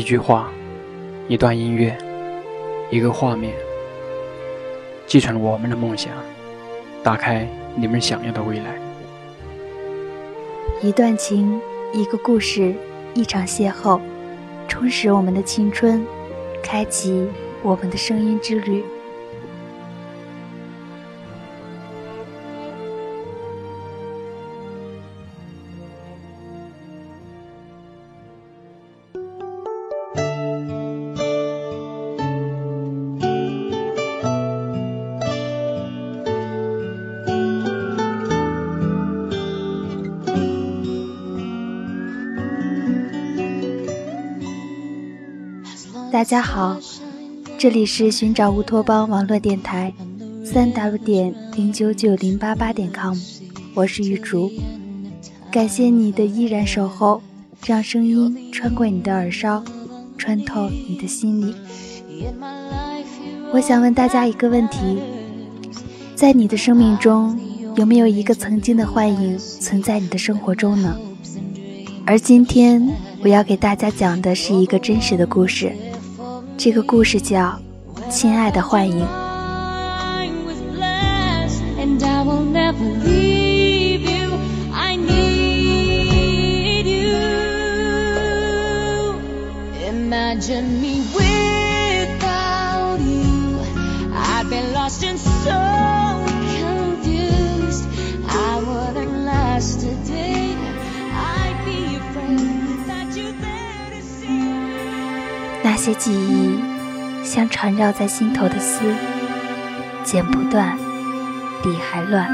一句话，一段音乐，一个画面，继承我们的梦想，打开你们想要的未来。一段情，一个故事，一场邂逅，充实我们的青春，开启我们的声音之旅。大家好，这里是寻找乌托邦网络电台，三 w 点零九九零八八点 com，我是玉竹，感谢你的依然守候，让声音穿过你的耳梢，穿透你的心里。我想问大家一个问题，在你的生命中，有没有一个曾经的幻影存在你的生活中呢？而今天我要给大家讲的是一个真实的故事。这个故事叫《亲爱的幻影》。些记忆像缠绕在心头的丝，剪不断，理还乱。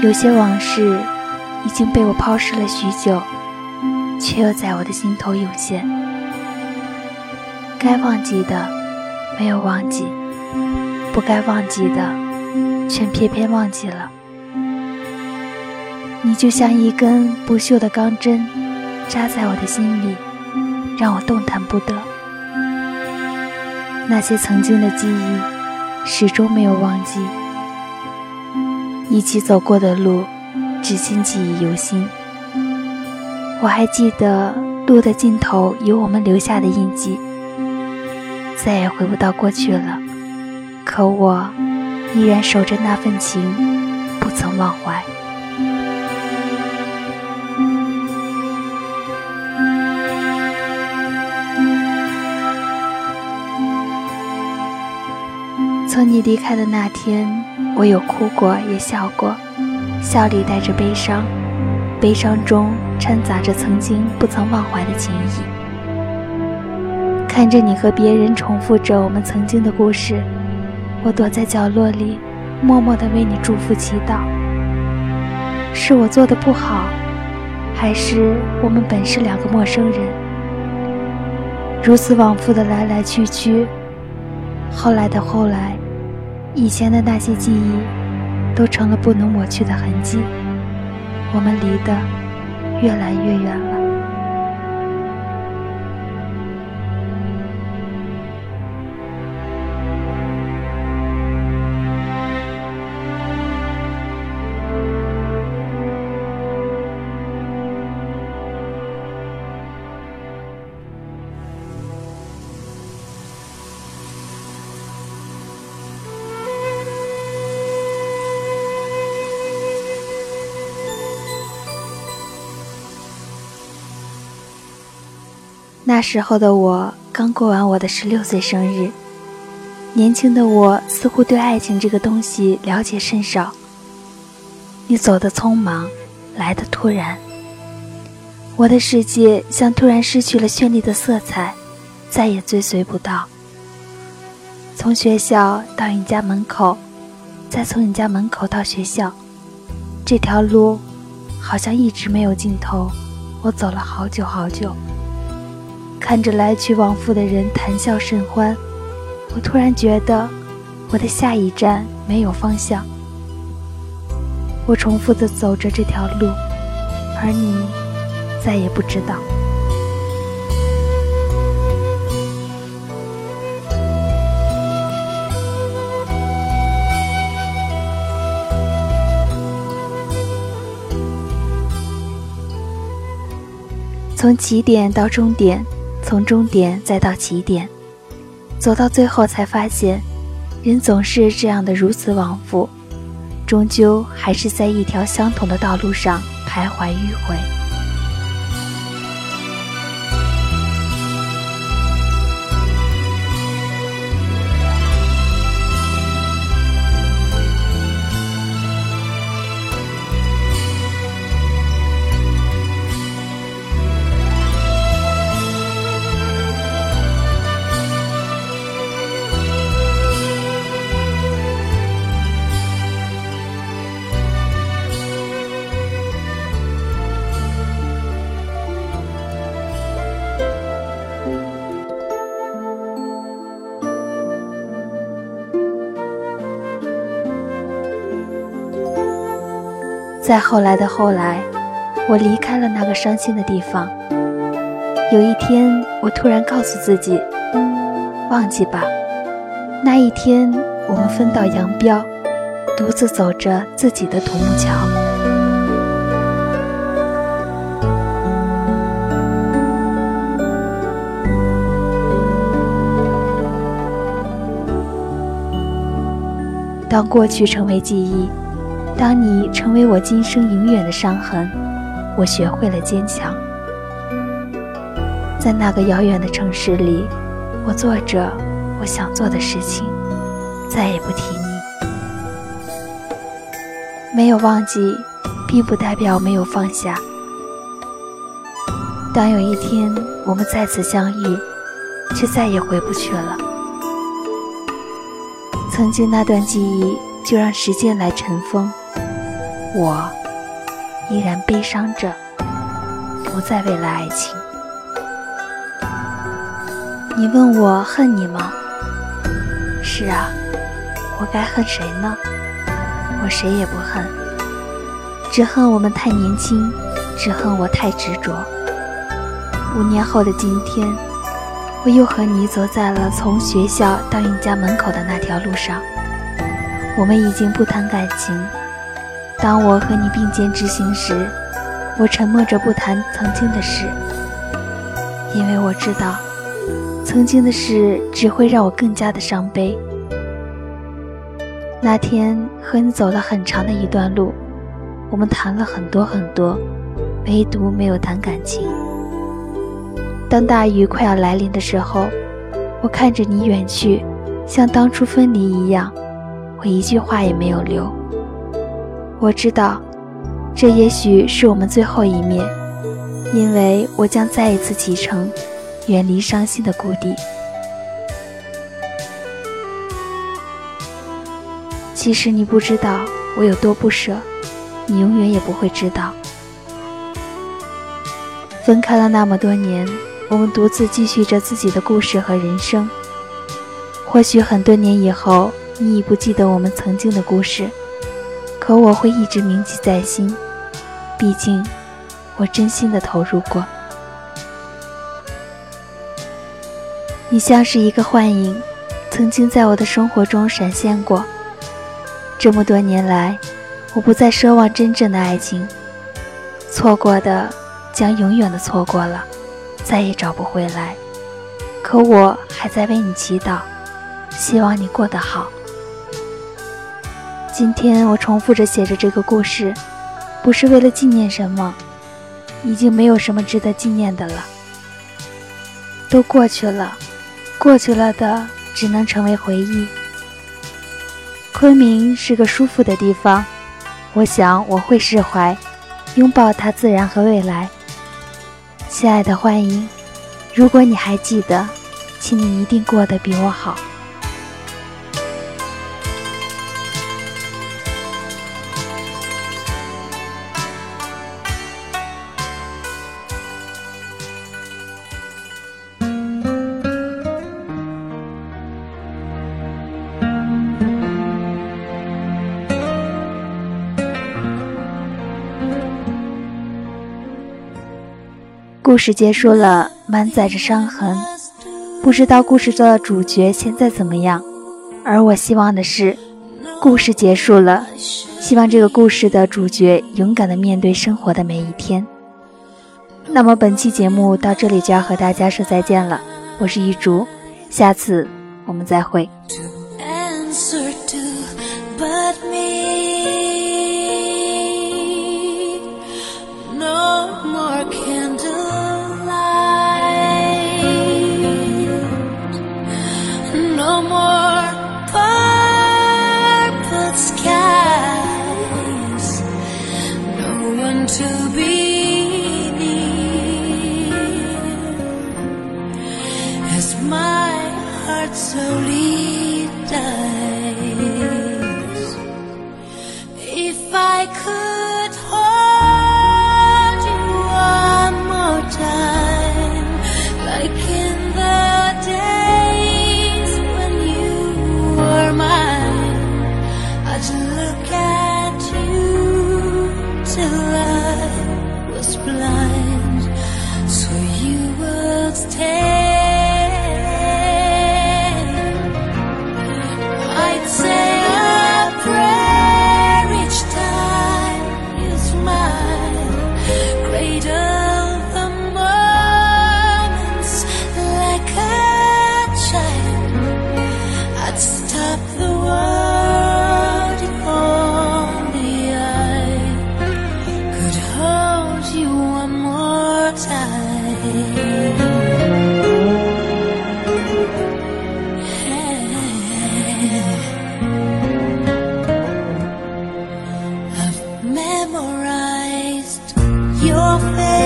有些往事已经被我抛尸了许久，却又在我的心头涌现。该忘记的没有忘记，不该忘记的却偏偏忘记了。你就像一根不锈的钢针，扎在我的心里。让我动弹不得。那些曾经的记忆，始终没有忘记。一起走过的路，至今记忆犹新。我还记得路的尽头有我们留下的印记。再也回不到过去了，可我依然守着那份情，不曾忘怀。从你离开的那天，我有哭过，也笑过，笑里带着悲伤，悲伤中掺杂着曾经不曾忘怀的情谊。看着你和别人重复着我们曾经的故事，我躲在角落里，默默地为你祝福祈祷。是我做的不好，还是我们本是两个陌生人？如此往复的来来去去，后来的后来。以前的那些记忆，都成了不能抹去的痕迹。我们离得越来越远了。那时候的我刚过完我的十六岁生日，年轻的我似乎对爱情这个东西了解甚少。你走的匆忙，来的突然，我的世界像突然失去了绚丽的色彩，再也追随不到。从学校到你家门口，再从你家门口到学校，这条路好像一直没有尽头，我走了好久好久。看着来去往复的人谈笑甚欢，我突然觉得我的下一站没有方向。我重复的走着这条路，而你再也不知道。从起点到终点，从终点再到起点，走到最后才发现，人总是这样的如此往复，终究还是在一条相同的道路上徘徊迂回。在后来的后来，我离开了那个伤心的地方。有一天，我突然告诉自己：“忘记吧。”那一天，我们分道扬镳，独自走着自己的独木桥。当过去成为记忆。当你成为我今生永远的伤痕，我学会了坚强。在那个遥远的城市里，我做着我想做的事情，再也不提你。没有忘记，并不代表没有放下。当有一天我们再次相遇，却再也回不去了。曾经那段记忆，就让时间来尘封。我依然悲伤着，不再为了爱情。你问我恨你吗？是啊，我该恨谁呢？我谁也不恨，只恨我们太年轻，只恨我太执着。五年后的今天，我又和你走在了从学校到你家门口的那条路上，我们已经不谈感情。当我和你并肩执行时，我沉默着不谈曾经的事，因为我知道，曾经的事只会让我更加的伤悲。那天和你走了很长的一段路，我们谈了很多很多，唯独没有谈感情。当大雨快要来临的时候，我看着你远去，像当初分离一样，我一句话也没有留。我知道，这也许是我们最后一面，因为我将再一次启程，远离伤心的故地。其实你不知道我有多不舍，你永远也不会知道。分开了那么多年，我们独自继续着自己的故事和人生。或许很多年以后，你已不记得我们曾经的故事。可我会一直铭记在心，毕竟我真心的投入过。你像是一个幻影，曾经在我的生活中闪现过。这么多年来，我不再奢望真正的爱情，错过的将永远的错过了，再也找不回来。可我还在为你祈祷，希望你过得好。今天我重复着写着这个故事，不是为了纪念什么，已经没有什么值得纪念的了，都过去了，过去了的只能成为回忆。昆明是个舒服的地方，我想我会释怀，拥抱它自然和未来。亲爱的欢迎，如果你还记得，请你一定过得比我好。故事结束了，满载着伤痕。不知道故事中的主角现在怎么样，而我希望的是，故事结束了，希望这个故事的主角勇敢地面对生活的每一天。那么本期节目到这里就要和大家说再见了，我是一竹，下次我们再会。so your face.